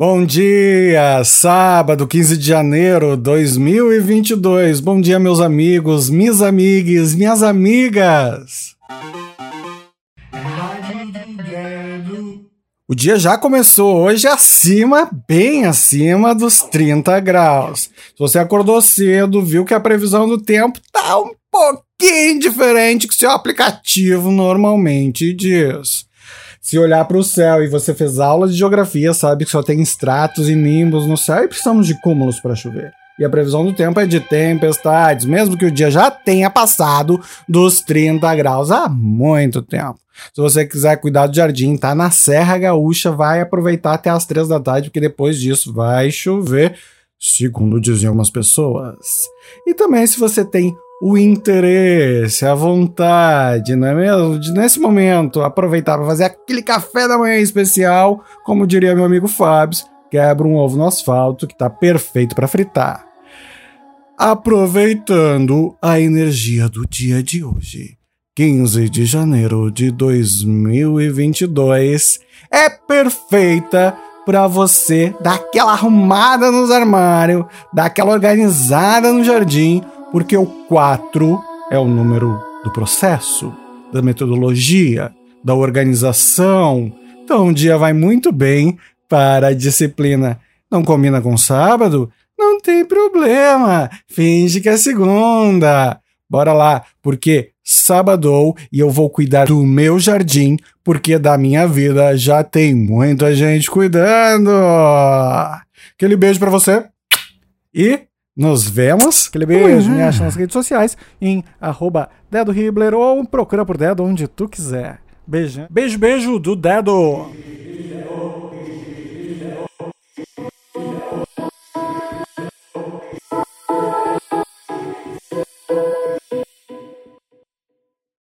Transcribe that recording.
Bom dia, sábado 15 de janeiro de 2022. Bom dia, meus amigos, minhas amigas, minhas amigas. O dia já começou hoje acima, bem acima dos 30 graus. Se você acordou cedo, viu que a previsão do tempo tá um pouquinho diferente que seu aplicativo normalmente diz. Se olhar para o céu e você fez aula de geografia, sabe que só tem estratos e nimbos no céu e precisamos de cúmulos para chover. E a previsão do tempo é de tempestades, mesmo que o dia já tenha passado dos 30 graus há muito tempo. Se você quiser cuidar do jardim, tá na Serra Gaúcha, vai aproveitar até as 3 da tarde, porque depois disso vai chover, segundo diziam umas pessoas. E também se você tem o interesse, a vontade, não é mesmo? De nesse momento aproveitar para fazer aquele café da manhã especial, como diria meu amigo Fábio, quebra um ovo no asfalto que está perfeito para fritar. Aproveitando a energia do dia de hoje, 15 de janeiro de 2022, é perfeita para você dar aquela arrumada nos armários, dar aquela organizada no jardim porque o 4 é o número do processo, da metodologia, da organização. Então, um dia vai muito bem para a disciplina. Não combina com sábado? Não tem problema. Finge que é segunda. Bora lá, porque sábado e eu vou cuidar do meu jardim, porque da minha vida já tem muita gente cuidando. Aquele beijo para você. E nos vemos. Aquele beijo, uhum. me acha nas redes sociais em arroba Dedo Hibler ou procura por Dedo onde tu quiser. Beijo. Beijo, beijo do Dedo.